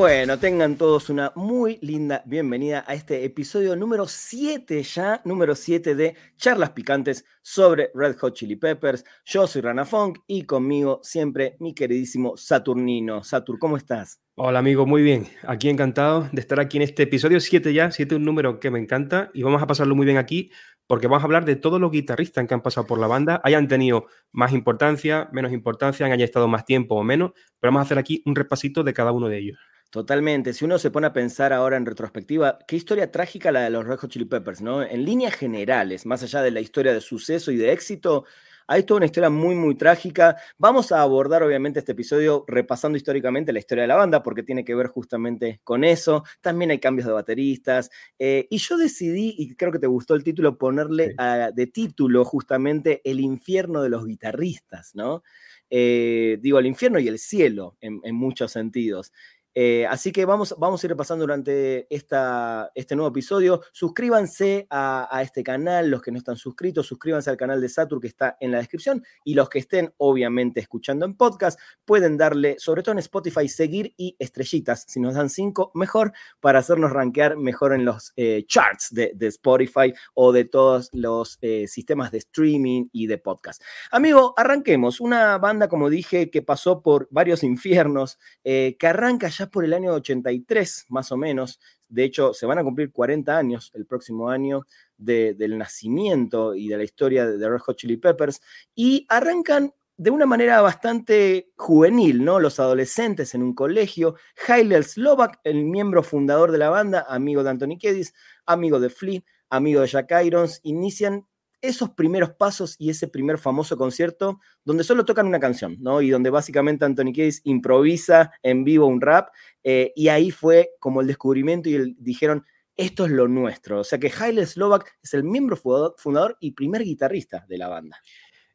Bueno, tengan todos una muy linda bienvenida a este episodio número 7 ya, número 7 de Charlas Picantes sobre Red Hot Chili Peppers. Yo soy Rana Funk y conmigo siempre mi queridísimo Saturnino. Satur, ¿cómo estás? Hola amigo, muy bien. Aquí encantado de estar aquí en este episodio 7 ya, 7 un número que me encanta y vamos a pasarlo muy bien aquí porque vamos a hablar de todos los guitarristas que han pasado por la banda, hayan tenido más importancia, menos importancia, han estado más tiempo o menos, pero vamos a hacer aquí un repasito de cada uno de ellos. Totalmente. Si uno se pone a pensar ahora en retrospectiva, qué historia trágica la de los Red Hot Chili Peppers, ¿no? En líneas generales, más allá de la historia de suceso y de éxito, hay toda una historia muy, muy trágica. Vamos a abordar, obviamente, este episodio repasando históricamente la historia de la banda, porque tiene que ver justamente con eso. También hay cambios de bateristas. Eh, y yo decidí, y creo que te gustó el título, ponerle de título justamente El infierno de los guitarristas, ¿no? Eh, digo, el infierno y el cielo en muchos sentidos. Eh, así que vamos, vamos a ir pasando durante esta, este nuevo episodio. Suscríbanse a, este canal, los que no están suscritos, suscríbanse al canal de Satur que está en la descripción y los que estén obviamente escuchando en podcast pueden darle, sobre todo en Spotify, seguir y estrellitas. Si nos dan cinco, mejor para hacernos rankear mejor en los eh, charts de, Spotify o de todos los eh, sistemas de streaming y de podcast. Amigo, arranquemos. Una banda, como dije, que pasó por varios infiernos, que arranca ya por el año 83, más o menos. De hecho, se van a cumplir 40 años el próximo año del nacimiento y de la historia de Red Hot Chili Peppers. Y arrancan de una manera bastante juvenil, ¿no? Los adolescentes en un colegio. Haile Slovak, el miembro fundador de la banda, amigo de Anthony Kiedis, amigo de Flea, amigo de Jack Irons, inician esos primeros pasos y ese primer famoso concierto donde solo tocan una canción, ¿no? Y donde básicamente Anthony Kiedis improvisa en vivo un rap, eh, y ahí fue como el descubrimiento y dijeron, esto es lo nuestro. O sea que Haile Slovak es el miembro fundador y primer guitarrista de la banda.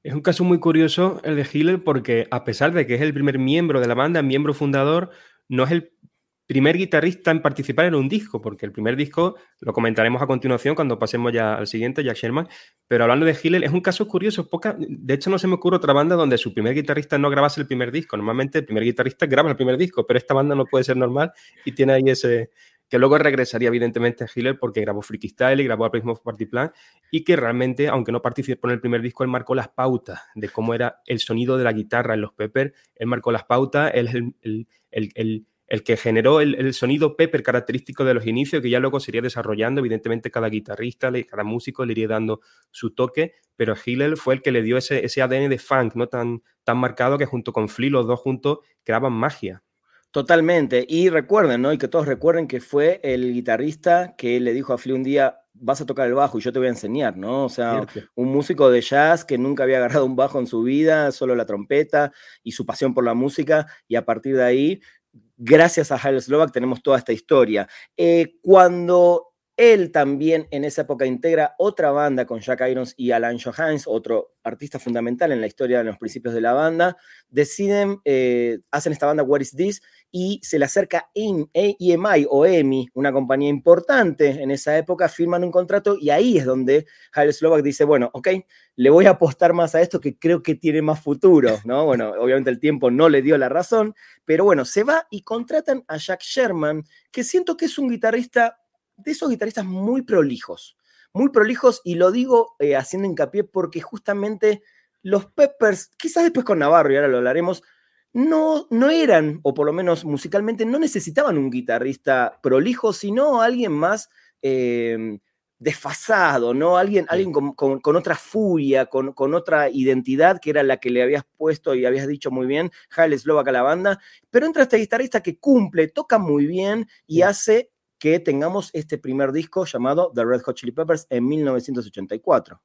Es un caso muy curioso el de Hiller porque a pesar de que es el primer miembro de la banda, miembro fundador, no es el primer guitarrista en participar en un disco, porque el primer disco lo comentaremos a continuación cuando pasemos ya al siguiente, Jack Sherman. Pero hablando de Hiller, es un caso curioso. De hecho, no se me ocurre otra banda donde su primer guitarrista no grabase el primer disco. Normalmente el primer guitarrista graba el primer disco, pero esta banda no puede ser normal y tiene ahí ese. que luego regresaría evidentemente a Hiller porque grabó Freaky Style y grabó Prism Party Plan y que realmente, aunque no participó en el primer disco, él marcó las pautas de cómo era el sonido de la guitarra en los Pepper. Él marcó las pautas, él el que generó el, sonido Pepper característico de los inicios, que ya luego se iría desarrollando. Evidentemente, cada guitarrista, cada músico le iría dando su toque, pero Hillel fue el que le dio ese, ese ADN de funk, ¿no? Tan, tan marcado que junto con Flea, los dos juntos creaban magia. Totalmente. Y recuerden, ¿no? Y que todos recuerden que fue el guitarrista que le dijo a Flea un día, vas a tocar el bajo y yo te voy a enseñar, ¿no? O sea, un músico de jazz que nunca había agarrado un bajo en su vida, solo la trompeta y su pasión por la música, y a partir de ahí gracias a Harold Slovak tenemos toda esta historia. Eh, cuando él también en esa época integra otra banda con Jack Irons y Alan Johans, otro artista fundamental en la historia de los principios de la banda. Deciden, eh, hacen esta banda What is This y se le acerca EMI o EMI, una compañía importante en esa época, firman un contrato y ahí es donde Harold Slovak dice, bueno, ok, le voy a apostar más a esto que creo que tiene más futuro, ¿no? Bueno, obviamente el tiempo no le dio la razón, pero bueno, se va y contratan a Jack Sherman, que siento que es un guitarrista de esos guitarristas muy prolijos, muy prolijos, y lo digo eh, haciendo hincapié porque justamente los Peppers, quizás después con Navarro, y ahora lo hablaremos, no, no eran, o por lo menos musicalmente, no necesitaban un guitarrista prolijo, sino alguien más eh, desfasado, ¿no? Alguien, alguien con, otra furia, con, otra identidad que era la que le habías puesto y habías dicho muy bien, Haile Slovak a la banda, pero entra este guitarrista que cumple, toca muy bien y hace que tengamos este primer disco llamado The Red Hot Chili Peppers en 1984.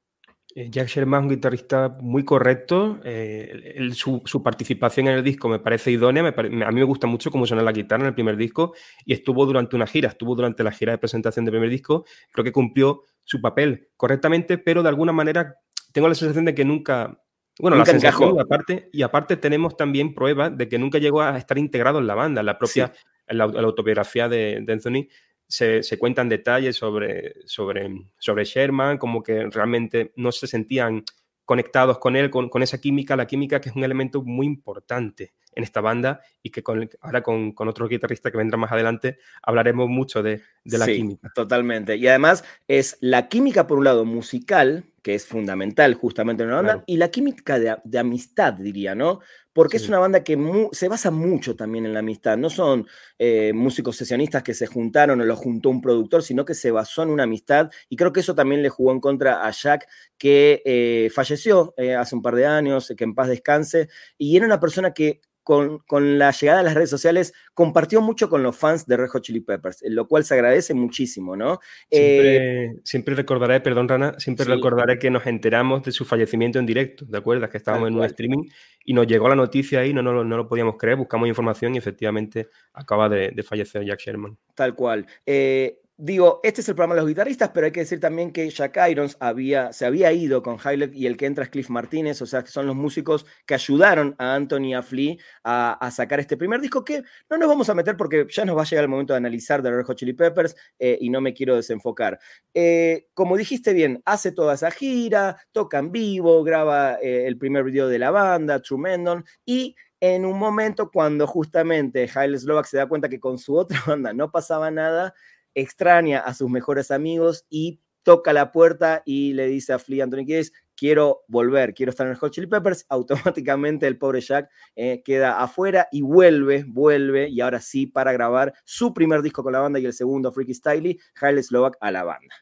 Eh, Jack Sherman es un guitarrista muy correcto. Eh, su, participación en el disco me parece idónea. a mí me gusta mucho cómo suena la guitarra en el primer disco y estuvo durante una gira, estuvo durante la gira de presentación del primer disco. Creo que cumplió su papel correctamente, pero de alguna manera tengo la sensación de que nunca. Bueno, la sensación, aparte, y aparte tenemos también pruebas de que nunca llegó a estar integrado en la banda. La propia en la, autobiografía de, Anthony se, cuentan detalles sobre, sobre, sobre Sherman, como que realmente no se sentían conectados con él, con, esa química, la química que es un elemento muy importante en esta banda y que con, ahora con, con otro guitarrista que vendrá más adelante hablaremos mucho de, la química. Totalmente. Y además es la química, por un lado, musical, que es fundamental justamente en una banda, y la química de, amistad, diría, ¿no? Porque es una banda que se basa mucho también en la amistad. No son eh, músicos sesionistas que se juntaron o lo juntó un productor, sino que se basó en una amistad. Y creo que eso también le jugó en contra a Jack, que eh, falleció eh, hace un par de años, que en paz descanse. Y era una persona que con, la llegada de las redes sociales, compartió mucho con los fans de Red Hot Chili Peppers, lo cual se agradece muchísimo, ¿no? Siempre, recordaré, perdón Rana, siempre recordaré que nos enteramos de su fallecimiento en directo, ¿de acuerdo? Que estábamos en un streaming y nos llegó la noticia ahí, no, no, no, lo podíamos creer, buscamos información y efectivamente acaba de, de fallecer Jack Sherman. Tal cual. Eh, Digo, este es el programa de los guitarristas, pero hay que decir también que Jack Irons había, se había ido con Hyler y el que entra es Cliff Martínez, o sea, que son los músicos que ayudaron a Anthony y a Flea a, sacar este primer disco que no nos vamos a meter porque ya nos va a llegar el momento de analizar de Red Hot Chili Peppers eh, y no me quiero desenfocar. Eh, como dijiste bien, hace toda esa gira, toca en vivo, graba eh, el primer video de la banda, True Mendon, y en un momento cuando justamente Haile Slovak se da cuenta que con su otra banda no pasaba nada, extraña a sus mejores amigos y toca la puerta y le dice a Flea Anthony Kiedis, quiero volver, quiero estar en el Hot Chili Peppers, automáticamente el pobre Jack eh, queda afuera y vuelve, vuelve, y ahora sí para grabar su primer disco con la banda y el segundo, Freaky Styley, Haile Slovak a la banda.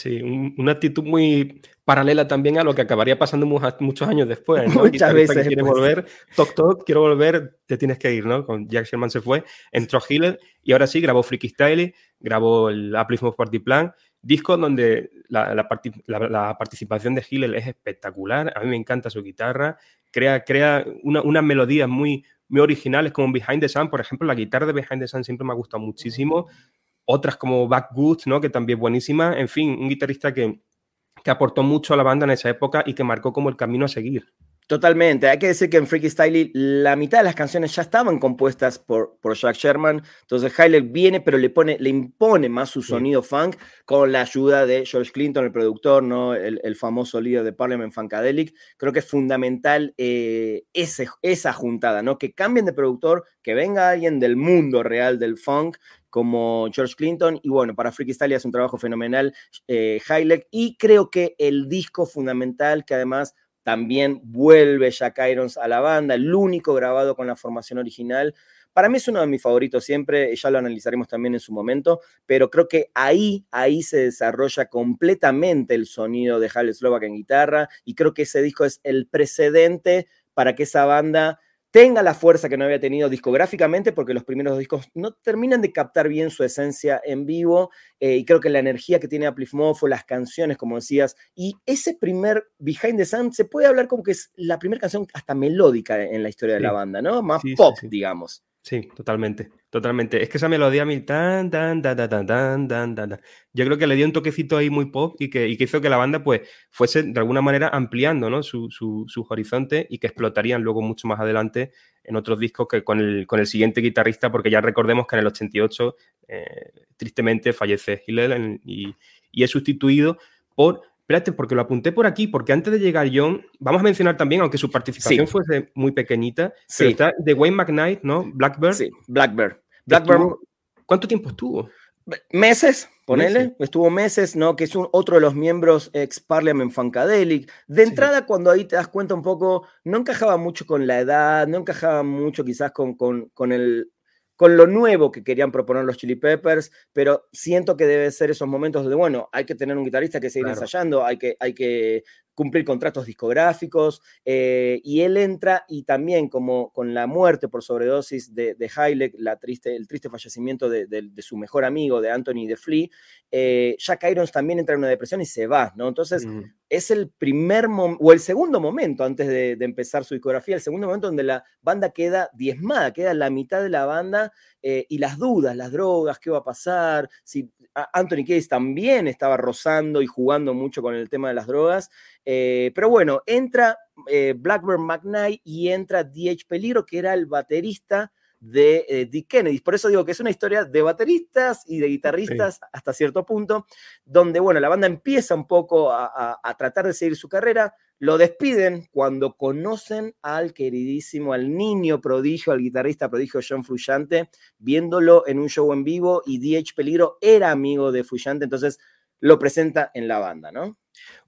Sí, una actitud muy paralela también a lo que acabaría pasando muchos años después. Muchas veces. Quiere volver, toc toc, quiero volver, te tienes que ir, ¿no? Con Jack Sherman se fue, entró Hiller y ahora sí grabó Freaky Style, grabó el Uplift of Party Plan, disco donde la, participación de Hiller es espectacular, a mí me encanta su guitarra, crea, crea unas melodías muy, muy originales como Behind the Sun, por ejemplo, la guitarra de Behind the Sun siempre me ha gustado muchísimo otras como Backwood, ¿no? que también es buenísima. En fin, un guitarrista que, que aportó mucho a la banda en esa época y que marcó como el camino a seguir. Totalmente. Hay que decir que en Freaky Style la mitad de las canciones ya estaban compuestas por, por Jack Sherman. Entonces Hyler viene, pero le, pone, le impone más su sonido funk con la ayuda de George Clinton, el productor, ¿no? el, famoso líder de Parliament Funkadelic. Creo que es fundamental eh, ese, esa juntada, ¿no? que cambien de productor, que venga alguien del mundo real del funk como George Clinton. Y bueno, para Style es un trabajo fenomenal, eh, Y creo que el disco fundamental que además también vuelve Jack Irons a la banda, el único grabado con la formación original. Para mí es uno de mis favoritos siempre, ya lo analizaremos también en su momento, pero creo que ahí, ahí se desarrolla completamente el sonido de Hal Slovak en guitarra y creo que ese disco es el precedente para que esa banda tenga la fuerza que no había tenido discográficamente, porque los primeros discos no terminan de captar bien su esencia en vivo, eh, y creo que la energía que tiene Aplifmofo, las canciones, como decías, y ese primer Behind the Sun se puede hablar como que es la primera canción hasta melódica en la historia de la banda, ¿no? Más pop, digamos. Sí, totalmente, totalmente. Es que esa melodía a mí tan, tan, tan, tan, tan, tan, tan, yo creo que le dio un toquecito ahí muy pop y que, y que hizo que la banda pues fuese de alguna manera ampliando ¿no? su, su, su, horizonte y que explotarían luego mucho más adelante en otros discos que con el, con el siguiente guitarrista, porque ya recordemos que en el 88 eh, tristemente fallece Hillel y, y es sustituido por Espérate, porque lo apunté por aquí, porque antes de llegar John, vamos a mencionar también, aunque su participación fuese muy pequeñita, sí. está de Wayne McKnight, ¿no? Blackbird. Sí, Blackbird. Blackbird. ¿Cuánto tiempo estuvo? Meses, ponele, estuvo meses, ¿no? Que es un, otro de los miembros ex Parliament Funkadelic. De entrada, cuando ahí te das cuenta un poco, no encajaba mucho con la edad, no encajaba mucho quizás con, con, con el con lo nuevo que querían proponer los Chili Peppers, pero siento que debe ser esos momentos de, bueno, hay que tener un guitarrista que seguir ensayando, hay que, hay que cumplir contratos discográficos, eh, y él entra y también como con la muerte por sobredosis de, de la triste, el triste fallecimiento de, su mejor amigo, de Anthony de Flea, eh, Jack Irons también entra en una depresión y se va, ¿no? Entonces, es el primer o el segundo momento antes de, empezar su discografía, el segundo momento donde la banda queda diezmada, queda la mitad de la banda eh, y las dudas, las drogas, qué va a pasar, si Anthony Case también estaba rozando y jugando mucho con el tema de las drogas. Eh, pero bueno, entra eh, Blackburn McKnight y entra D.H. Peligro, que era el baterista de eh, Dick Kennedy. Por eso digo que es una historia de bateristas y de guitarristas hasta cierto punto, donde, bueno, la banda empieza un poco a, tratar de seguir su carrera, lo despiden cuando conocen al queridísimo, al niño prodigio, al guitarrista prodigio John Frusciante, viéndolo en un show en vivo y DH Peligro era amigo de Frusciante, entonces lo presenta en la banda, ¿no?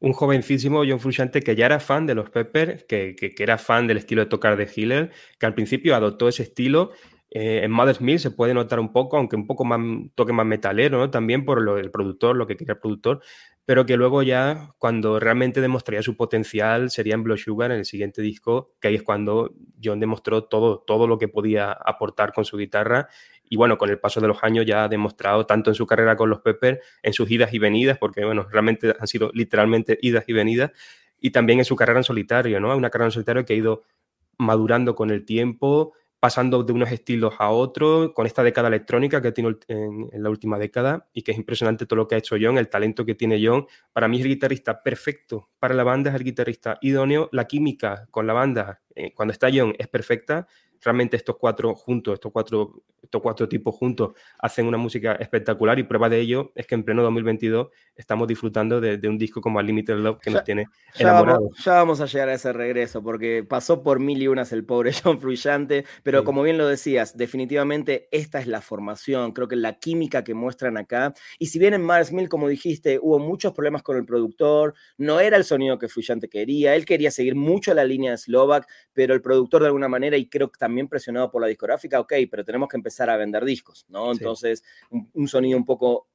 Un jovencísimo John Frusciante que ya era fan de los Peppers, que, que, era fan del estilo de tocar de Hiller, que al principio adoptó ese estilo eh, en Mother's Milk se puede notar un poco, aunque un poco más toque más metalero, ¿no? También por lo del productor, lo que quería el productor, pero que luego ya cuando realmente demostraría su potencial sería en Blood Sugar, en el siguiente disco, que ahí es cuando John demostró todo, todo lo que podía aportar con su guitarra y bueno, con el paso de los años ya ha demostrado tanto en su carrera con los Peppers, en sus idas y venidas, porque bueno, realmente han sido literalmente idas y venidas, y también en su carrera en solitario, ¿no? Una carrera en solitario que ha ido madurando con el tiempo, pasando de unos estilos a otros, con esta década electrónica que tiene en, en, la última década y que es impresionante todo lo que ha hecho John, el talento que tiene John. Para mí es el guitarrista perfecto para la banda, es el guitarrista idóneo. La química con la banda, eh, cuando está John, es perfecta realmente estos cuatro juntos, estos cuatro, estos cuatro tipos juntos, hacen una música espectacular y prueba de ello es que en pleno 2022 estamos disfrutando de, un disco como Unlimited Love que nos tiene enamorados. Ya vamos, a llegar a ese regreso porque pasó por mil y unas el pobre John Frusciante, pero como bien lo decías, definitivamente esta es la formación, creo que la química que muestran acá, y si bien en Mars Mill, como dijiste, hubo muchos problemas con el productor, no era el sonido que Frusciante quería, él quería seguir mucho la línea de Slovak, pero el productor de alguna manera, y creo que también también presionado por la discográfica, ok, pero tenemos que empezar a vender discos, ¿no? Entonces, un, sonido un poco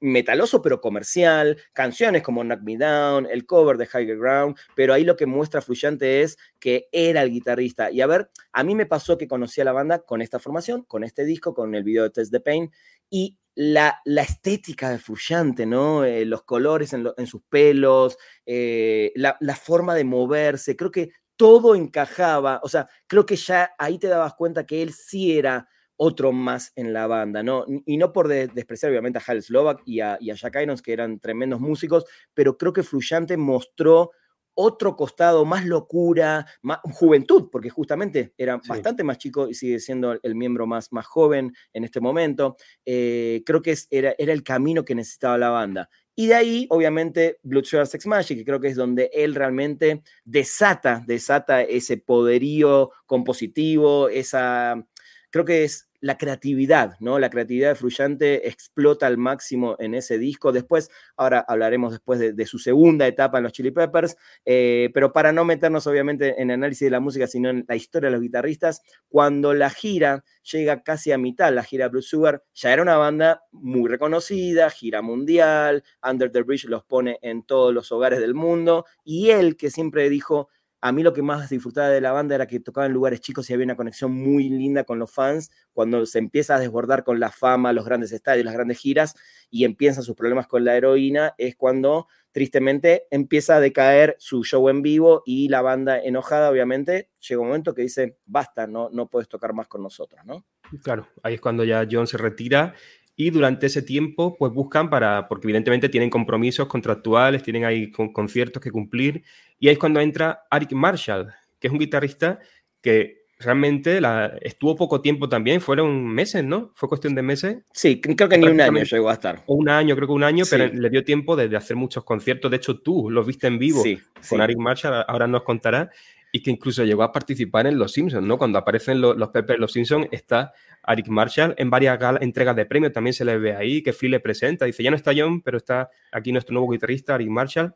metaloso pero comercial, canciones como Knock Me Down, el cover de Higher Ground, pero ahí lo que muestra Fluyante es que era el guitarrista. Y a ver, a mí me pasó que conocí a la banda con esta formación, con este disco, con el video de Test the Pain, y la, la estética de Fluyante, ¿no? Eh, los colores en, sus pelos, eh, la, la, forma de moverse, creo que todo encajaba, o sea, creo que ya ahí te dabas cuenta que él sí era otro más en la banda, ¿no? Y no por despreciar obviamente a Hal Slovak y a, y a Jack Irons, que eran tremendos músicos, pero creo que Fluyante mostró otro costado, más locura, más juventud, porque justamente era bastante más chico y sigue siendo el miembro más, más joven en este momento. Eh, creo que era, era el camino que necesitaba la banda. Y de ahí, obviamente, Blood Sex Magic, que creo que es donde él realmente desata, desata ese poderío compositivo, esa, creo que es la creatividad, ¿no? La creatividad de Fruyante explota al máximo en ese disco. Después, ahora hablaremos después de, su segunda etapa en los Chili Peppers, eh, pero para no meternos obviamente en análisis de la música, sino en la historia de los guitarristas, cuando la gira llega casi a mitad, la gira Blue Sugar, ya era una banda muy reconocida, gira mundial, Under the Bridge los pone en todos los hogares del mundo, y él que siempre dijo, a mí lo que más disfrutaba de la banda era que tocaba en lugares chicos y había una conexión muy linda con los fans. Cuando se empieza a desbordar con la fama, los grandes estadios, las grandes giras y empiezan sus problemas con la heroína, es cuando tristemente empieza a decaer su show en vivo y la banda enojada, obviamente, llega un momento que dice, basta, no, no puedes tocar más con nosotros, ¿no? Claro, ahí es cuando ya John se retira y durante ese tiempo pues buscan para, porque evidentemente tienen compromisos contractuales, tienen ahí conciertos que cumplir y ahí es cuando entra Eric Marshall, que es un guitarrista que realmente la, estuvo poco tiempo también, fueron meses, ¿no? Fue cuestión de meses. Sí, creo que ni un año llegó a estar. Un año, creo que un año, pero le dio tiempo de, hacer muchos conciertos. De hecho, tú los viste en vivo con Eric Marshall, ahora nos contará, y que incluso llegó a participar en Los Simpsons, ¿no? Cuando aparecen los, los Peppers Los Simpsons, está Eric Marshall. En varias entregas de premios también se le ve ahí, que Phil le presenta. Dice, ya no está John, pero está aquí nuestro nuevo guitarrista, Eric Marshall.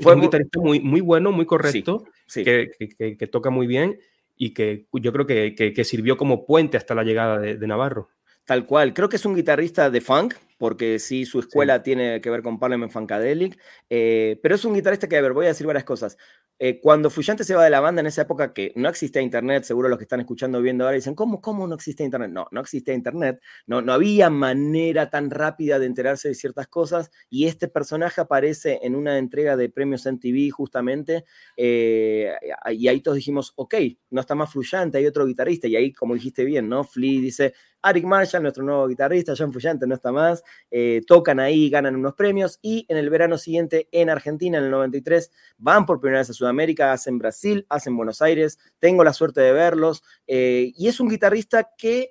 Fue un guitarrista muy, muy bueno, muy correcto, Que, que, toca muy bien y que yo creo que, sirvió como puente hasta la llegada de Navarro. Tal cual, creo que es un guitarrista de funk, porque sí, su escuela tiene que ver con Parliament Funkadelic, eh, pero es un guitarrista que, a ver, voy a decir varias cosas. Eh, cuando Fuyante se va de la banda en esa época que no existía internet, seguro los que están escuchando viendo ahora dicen, ¿cómo, cómo no existía internet? No, no existía internet, no, no había manera tan rápida de enterarse de ciertas cosas y este personaje aparece en una entrega de premios en TV justamente eh, y ahí todos dijimos, ok, no está más Fluyante, hay otro guitarrista y ahí, como dijiste bien, ¿no? Flea dice, Eric Marshall, nuestro nuevo guitarrista, John Fuyante no está más, eh, tocan ahí, ganan unos premios y en el verano siguiente en Argentina, en el 93, van por primera vez a Sudamérica, hacen Brasil, hacen Buenos Aires, tengo la suerte de verlos eh, y es un guitarrista que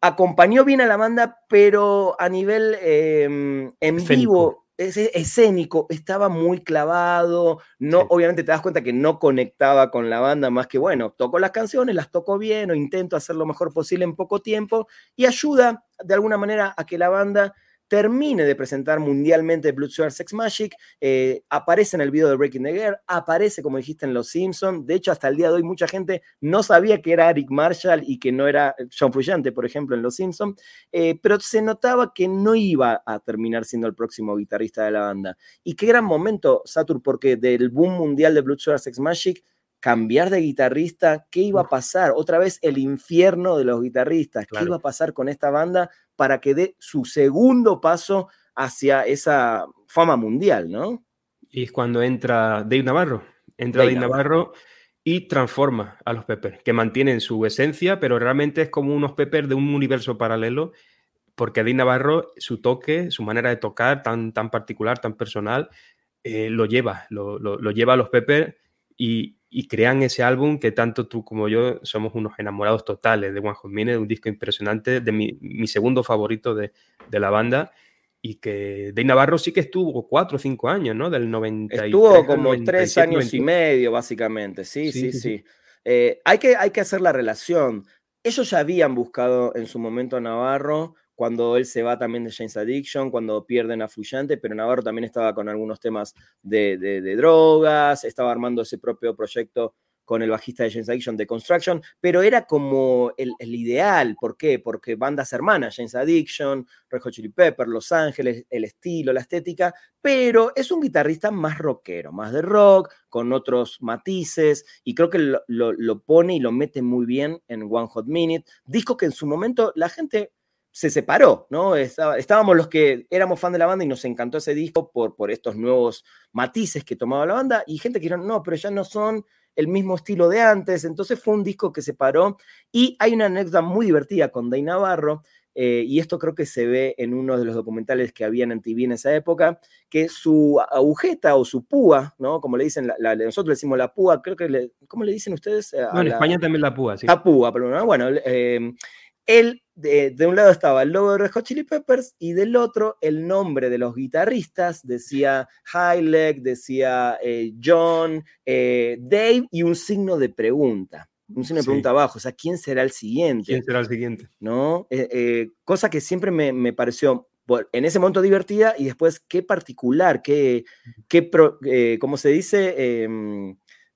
acompañó bien a la banda, pero a nivel em, en vivo ese escénico estaba muy clavado, no, obviamente te das cuenta que no conectaba con la banda más que, bueno, toco las canciones, las toco bien o intento hacer lo mejor posible en poco tiempo y ayuda de alguna manera a que la banda termine de presentar mundialmente Blood Sugar Sex Magic, eh, aparece en el video de Breaking the Girl, aparece, como dijiste, en Los Simpsons. De hecho, hasta el día de hoy mucha gente no sabía que era Eric Marshall y que no era John Frusciante, por ejemplo, en Los Simpsons, eh, pero se notaba que no iba a terminar siendo el próximo guitarrista de la banda. Y qué gran momento, Satur, porque del boom mundial de Blood Sugar Sex Magic cambiar de guitarrista, ¿qué iba a pasar? Otra vez el infierno de los guitarristas, ¿qué iba a pasar con esta banda para que dé su segundo paso hacia esa fama mundial, ¿no? Y es cuando entra Dave Navarro, entra Dave, Navarro. y transforma a los Peppers, que mantienen su esencia, pero realmente es como unos Peppers de un universo paralelo, porque Dave Navarro, su toque, su manera de tocar tan, tan particular, tan personal, eh, lo lleva, lo, lleva a los Peppers y, y crean ese álbum que tanto tú como yo somos unos enamorados totales de One Hot Minute, un disco impresionante, de mi, mi segundo favorito de, de, la banda. Y que de Navarro sí que estuvo cuatro o cinco años, ¿no? Del 90. Estuvo como tres años y medio, básicamente. Sí, sí, sí. Eh, hay, que, hay que hacer la relación. Ellos ya habían buscado en su momento a Navarro cuando él se va también de James Addiction, cuando pierden a Fluyante, pero Navarro también estaba con algunos temas de, drogas, estaba armando ese propio proyecto con el bajista de James Addiction de Construction, pero era como el, ideal. ¿Por qué? Porque bandas hermanas, James Addiction, Red Hot Chili Pepper, Los Ángeles, el estilo, la estética, pero es un guitarrista más rockero, más de rock, con otros matices, y creo que lo, lo pone y lo mete muy bien en One Hot Minute. Disco que en su momento la gente se separó, ¿no? estábamos los que éramos fan de la banda y nos encantó ese disco por, por estos nuevos matices que tomaba la banda y gente que dijeron, no, pero ya no son el mismo estilo de antes, entonces fue un disco que se paró y hay una anécdota muy divertida con Day Navarro, eh, y esto creo que se ve en uno de los documentales que habían en TV en esa época, que su agujeta o su púa, ¿no? Como le dicen, nosotros le decimos la púa, creo que, le, ¿cómo le dicen ustedes? en España también la púa, sí. La púa, pero bueno, eh, él, de, un lado estaba el logo de Red Hot Chili Peppers y del otro el nombre de los guitarristas, decía Highleg, decía eh, John, eh, Dave y un signo de pregunta. Un signo de pregunta abajo, o sea, ¿quién será el siguiente? ¿Quién será el siguiente? ¿No? Eh, cosa que siempre me, pareció en ese momento divertida y después qué particular, qué, qué ¿cómo se dice?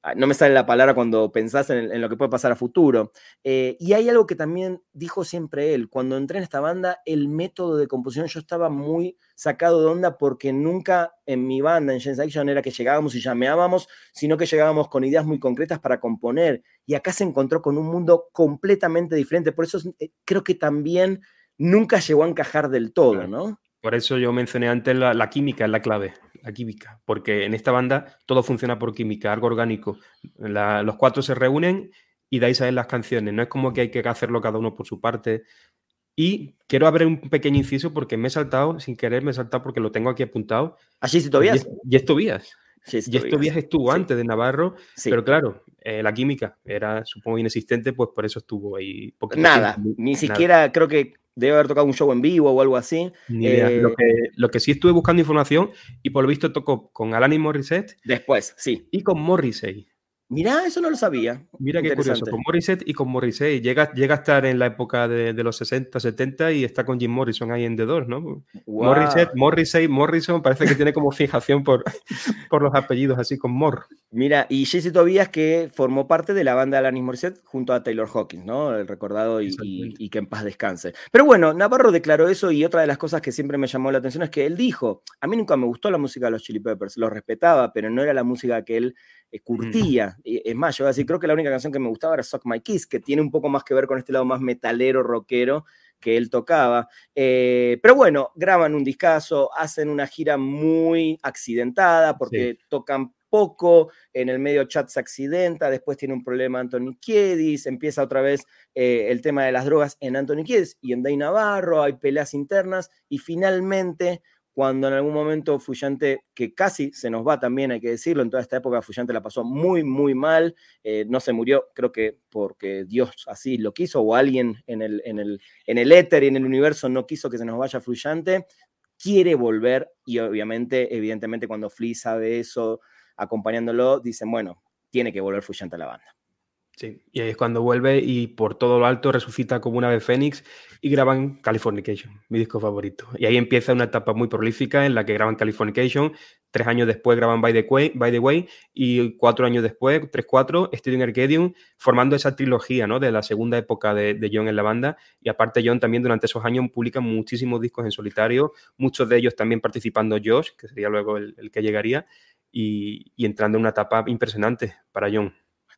Ah, no me sale la palabra cuando pensás en, lo que puede pasar a futuro. Eh, y hay algo que también dijo siempre él, cuando entré en esta banda, el método de composición, yo estaba muy sacado de onda porque nunca en mi banda, en James Action, era que llegábamos y llameábamos, sino que llegábamos con ideas muy concretas para componer. Y acá se encontró con un mundo completamente diferente. Por eso eh, creo que también nunca llegó a encajar del todo, ¿no? Por eso yo mencioné antes la, la química, es la clave la química, porque en esta banda todo funciona por química, algo orgánico. los cuatro se reúnen y de ahí salen las canciones. No es como que hay que hacerlo cada uno por su parte. Y quiero abrir un pequeño inciso porque me he saltado, sin querer, me he saltado porque lo tengo aquí apuntado. ¿Así si Tobías? Y, es Tobías. y esto estuvo antes de Navarro, pero claro, eh, la química era, supongo, inexistente, pues por eso estuvo ahí. Nada, ni siquiera creo que debe haber tocado un show en vivo o algo así. Eh, lo, que, lo, que, sí estuve buscando información y por lo visto tocó con Alanis Morissette. Después, sí. Y con Morrissey. Mira, eso no lo sabía. Mira qué curioso, con Morissette y con Morrissey. Llega, llega a estar en la época de, los 60, 70 y está con Jim Morrison ahí en The Doors, ¿no? Morissette, Morrissey, Morrison, parece que tiene como fijación por, por los apellidos, así con Mor. Mira, y Jesse Tobias que formó parte de la banda de Alanis Morissette junto a Taylor Hawkins, ¿no? El recordado y, y, que en paz descanse. Pero bueno, Navarro declaró eso y otra de las cosas que siempre me llamó la atención es que él dijo, a mí nunca me gustó la música de los Chili Peppers, lo respetaba, pero no era la música que él eh, Es más, yo voy a decir, creo que la única canción que me gustaba era Suck My Kiss, que tiene un poco más que ver con este lado más metalero, rockero que él tocaba. Eh, pero bueno, graban un discazo, hacen una gira muy accidentada porque tocan poco, en el medio chat se accidenta, después tiene un problema Anthony Kiedis, empieza otra vez eh, el tema de las drogas en Anthony Kiedis y en Day Navarro, hay peleas internas y finalmente cuando en algún momento Fuyante, que casi se nos va también, hay que decirlo, en toda esta época Fuyante la pasó muy, muy mal, eh, no se murió, creo que porque Dios así lo quiso, o alguien en el, en el, en el éter y en el universo no quiso que se nos vaya Fuyante, quiere volver y obviamente, evidentemente cuando Flea sabe eso, acompañándolo, dicen, bueno, tiene que volver Frusciante a la banda. Sí, y es cuando vuelve y por todo lo alto resucita como una vez Fénix y graban Californication, mi disco favorito. Y ahí empieza una etapa muy prolífica en la que graban Californication, tres años después graban By the Way, By the Way y cuatro años después, tres, cuatro, Studio Arcadium, formando esa trilogía ¿no? de la segunda época de, John en la banda. Y aparte John también durante esos años publica muchísimos discos en solitario, muchos de ellos también participando Josh, que sería luego el, que llegaría, y entrando en una etapa impresionante para John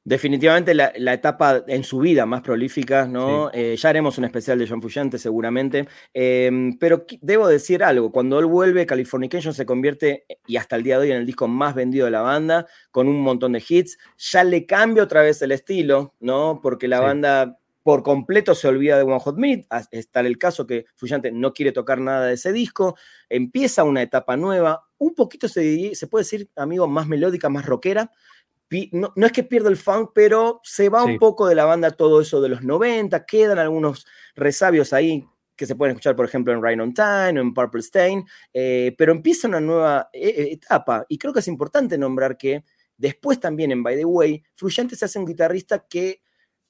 definitivamente la, etapa en su vida más prolífica, ¿no? Eh, ya haremos un especial de John Fuyante seguramente, em, pero debo decir algo, cuando él vuelve, Californication se convierte, y hasta el día de hoy, en el disco más vendido de la banda, con un montón de hits, ya le cambia otra vez el estilo, ¿no? Porque la banda por completo se olvida de One Hot Meat, está el caso que Fuyante no quiere tocar nada de ese disco, empieza una etapa nueva, un poquito se, se puede decir, amigo, más melódica, más rockera, no, es que pierda el funk, pero se va un poco de la banda todo eso de los 90, quedan algunos resabios ahí que se pueden escuchar, por ejemplo, en Rain on Time o en Purple Stain, eh, pero empieza una nueva eh, eh, etapa y creo que es importante nombrar que después también en By the Way, Fluyente se hace un guitarrista que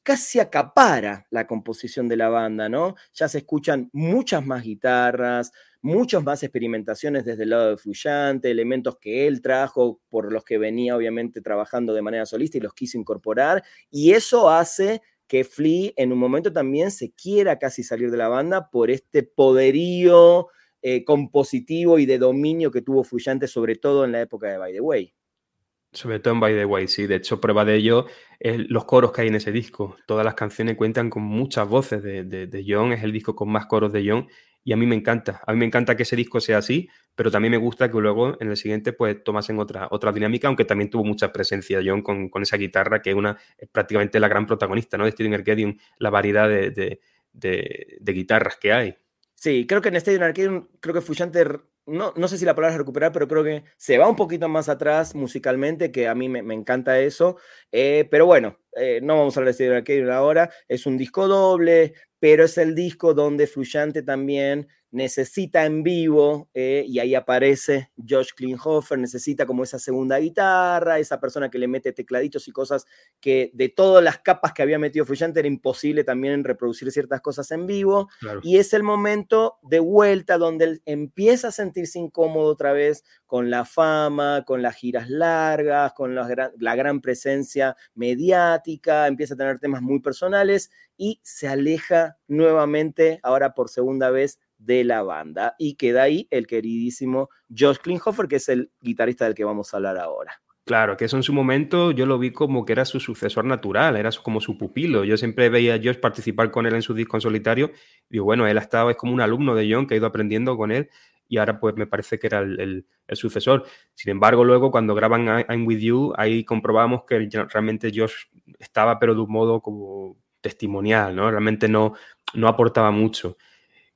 casi acapara la composición de la banda, ¿no? Ya se escuchan muchas más guitarras, muchas más experimentaciones desde el lado de Fluyante, elementos que él trajo, por los que venía obviamente trabajando de manera solista y los quiso incorporar, y eso hace que Flea en un momento también se quiera casi salir de la banda por este poderío eh, compositivo y de dominio que tuvo Fluyante, sobre todo en la época de By the Way. Sobre todo en By the Way, sí. De hecho, prueba de ello es los coros que hay en ese disco. Todas las canciones cuentan con muchas voces de, de John. Es el disco con más coros de John y a mí me encanta. A mí me encanta que ese disco sea así, pero también me gusta que luego en el siguiente pues tomasen otra, otra dinámica, aunque también tuvo mucha presencia John con, con esa guitarra que es una prácticamente la gran protagonista ¿no? de Stadium Arcadium, la variedad de, de, de, guitarras que hay. Sí, creo que en Stadium Arcadium, creo que Fuyante, no, no sé si la palabra es recuperar, pero creo que se va un poquito más atrás musicalmente, que a mí me, me encanta eso. Eh, pero bueno, eh, no vamos a hablar de Stadium ahora, es un disco doble, pero es el disco donde Fluyante también necesita en vivo, eh, y ahí aparece Josh Klinghoffer, necesita como esa segunda guitarra, esa persona que le mete tecladitos y cosas que de todas las capas que había metido Fluyante era imposible también reproducir ciertas cosas en vivo, y es el momento de vuelta donde él empieza a sentirse incómodo otra vez con la fama, con las giras largas, con la gran presencia mediática, empieza a tener temas muy personales y se aleja nuevamente, ahora por segunda vez, de la banda. Y queda ahí el queridísimo Josh Klinghoffer, que es el guitarrista del que vamos a hablar ahora. Claro, que eso en su momento yo lo vi como que era su sucesor natural, era como su pupilo. Yo siempre veía a Josh participar con él en su disco en solitario. Y bueno, él ha estado, es como un alumno de John que ha ido aprendiendo con él y ahora pues me parece que era el, sucesor. Sin embargo, luego cuando graban I'm With You, ahí comprobamos que realmente Josh estaba, pero de un modo como testimonial, ¿no? Realmente no, no aportaba mucho.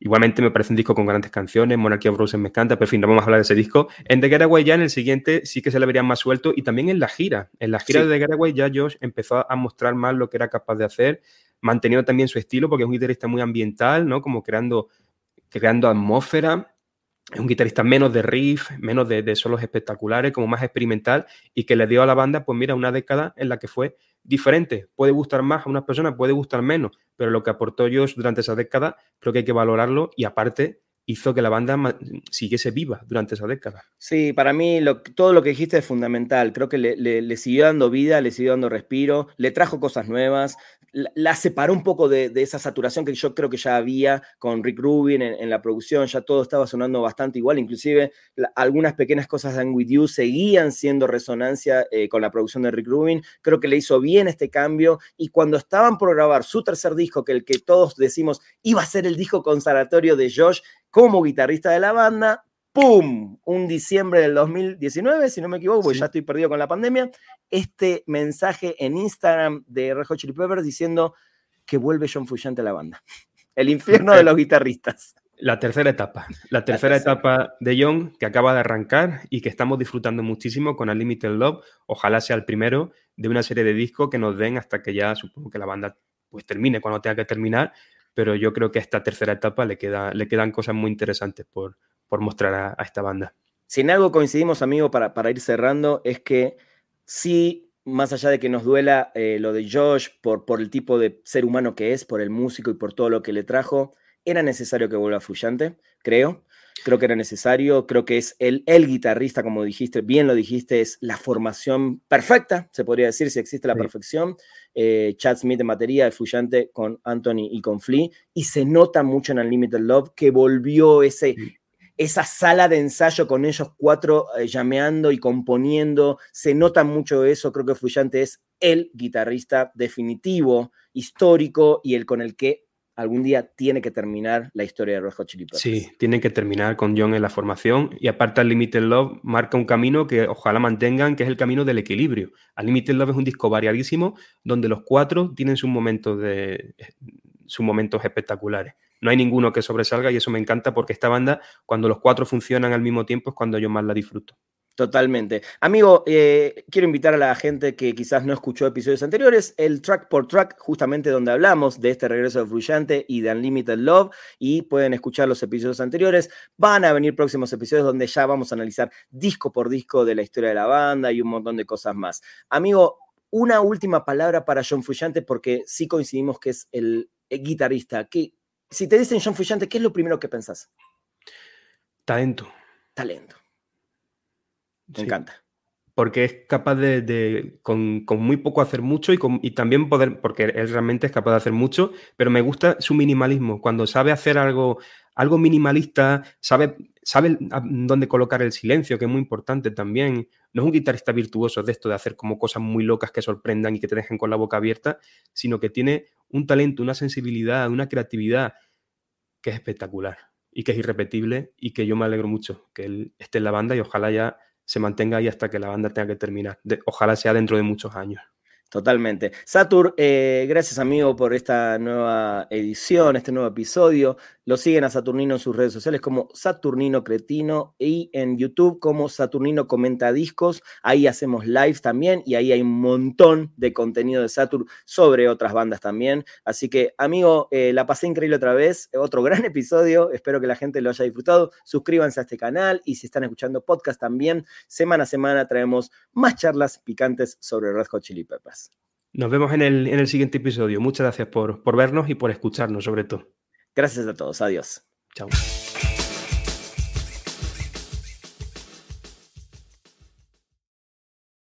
Igualmente me parece un disco con grandes canciones, Monarchy of Roses me encanta, pero en fin, no vamos a hablar de ese disco. En The Getaway ya en el siguiente sí que se le vería más suelto y también en la gira. En la gira de The Getaway ya Josh empezó a mostrar más lo que era capaz de hacer, manteniendo también su estilo porque es un guitarrista muy ambiental, ¿no? Como creando, creando atmósfera. Es un guitarrista menos de riff, menos de, de solos espectaculares, como más experimental y que le dio a la banda, pues mira, una década en la que fue diferente. Puede gustar más a unas personas, puede gustar menos, pero lo que aportó Josh durante esa década creo que hay que valorarlo y aparte hizo que la banda siguiese viva durante esa década. Sí, para mí todo lo que dijiste es fundamental. Creo que le, siguió dando vida, le siguió dando respiro, le trajo cosas nuevas, la, separó un poco de, esa saturación que yo creo que ya había con Rick Rubin en, la producción, ya todo estaba sonando bastante igual, inclusive algunas pequeñas cosas de I'm With You seguían siendo resonancia eh, con la producción de Rick Rubin. Creo que le hizo bien este cambio y cuando estaban por grabar su tercer disco, que el que todos decimos iba a ser el disco conservatorio de Josh, como guitarrista de la banda. ¡Pum! Un diciembre del 2019, si no me equivoco, porque ya estoy perdido con la pandemia, este mensaje en Instagram de Red Hot Chili Peppers diciendo que vuelve John Fuyante a la banda. El infierno de los guitarristas. La tercera etapa, la tercera, etapa de John que acaba de arrancar y que estamos disfrutando muchísimo con Unlimited Love. Ojalá sea el primero de una serie de discos que nos den hasta que ya supongo que la banda pues termine cuando tenga que terminar, pero yo creo que a esta tercera etapa le, queda, le quedan cosas muy interesantes por, por mostrar a, esta banda. Si en algo coincidimos, amigo, para, para ir cerrando, es que sí más allá de que nos duela eh, lo de Josh por, por el tipo de ser humano que es, por el músico y por todo lo que le trajo, era necesario que vuelva Fluyante, creo. Creo que era necesario, creo que es el, el guitarrista, como dijiste, bien lo dijiste, es la formación perfecta, se podría decir, si existe la perfección. Eh, Chad Smith en batería, el Fluyante con Anthony y con Flea, y se nota mucho en Unlimited Love que volvió ese, esa sala de ensayo con ellos cuatro eh, llameando y componiendo, se nota mucho eso, creo que Fluyante es el guitarrista definitivo, histórico y el con el que algún día tiene que terminar la historia de Red Hot. Sí, tiene que terminar con John en la formación y aparte Limited Love marca un camino que ojalá mantengan, que es el camino del equilibrio. Limited Love es un disco variadísimo donde los cuatro tienen sus momentos, de, sus momentos espectaculares no hay ninguno que sobresalga y eso me encanta porque esta banda, cuando los cuatro funcionan al mismo tiempo, es cuando yo más la disfruto. Totalmente. Amigo, eh, quiero invitar a la gente que quizás no escuchó episodios anteriores, el track por track, justamente donde hablamos de este regreso de Fluyante y de Unlimited Love, y pueden escuchar los episodios anteriores. Van a venir próximos episodios donde ya vamos a analizar disco por disco de la historia de la banda y un montón de cosas más. Amigo, una última palabra para John Frusciante, porque sí coincidimos que es el, guitarrista. Que, si te dicen John Frusciante, ¿qué es lo primero que pensás? Talento. Talento. Me encanta. Porque es capaz de, con, muy poco hacer mucho y, y, también poder, porque él realmente es capaz de hacer mucho, pero me gusta su minimalismo. Cuando sabe hacer algo, algo minimalista, sabe, sabe dónde colocar el silencio, que es muy importante también. No es un guitarrista virtuoso de esto de hacer como cosas muy locas que sorprendan y que te dejen con la boca abierta, sino que tiene un talento, una sensibilidad, una creatividad que es espectacular y que es irrepetible y que yo me alegro mucho que él esté en la banda y ojalá ya se mantenga ahí hasta que la banda tenga que terminar. ojalá sea dentro de muchos años. Totalmente. Satur, eh, gracias amigo por esta nueva edición, este nuevo episodio. Lo siguen a Saturnino en sus redes sociales como Saturnino Cretino y en YouTube como Saturnino Comenta Discos. Ahí hacemos lives también y ahí hay un montón de contenido de Satur sobre otras bandas también. Así que, amigo, eh, la pasé increíble otra vez. Otro gran episodio. Espero que la gente lo haya disfrutado. Suscríbanse a este canal y si están escuchando podcast también, semana a semana traemos más charlas picantes sobre Red Hot Chili Peppers. Nos vemos en el, en el siguiente episodio. Muchas gracias por, por vernos y por escucharnos sobre todo. Gracias a todos. Adiós. Chao.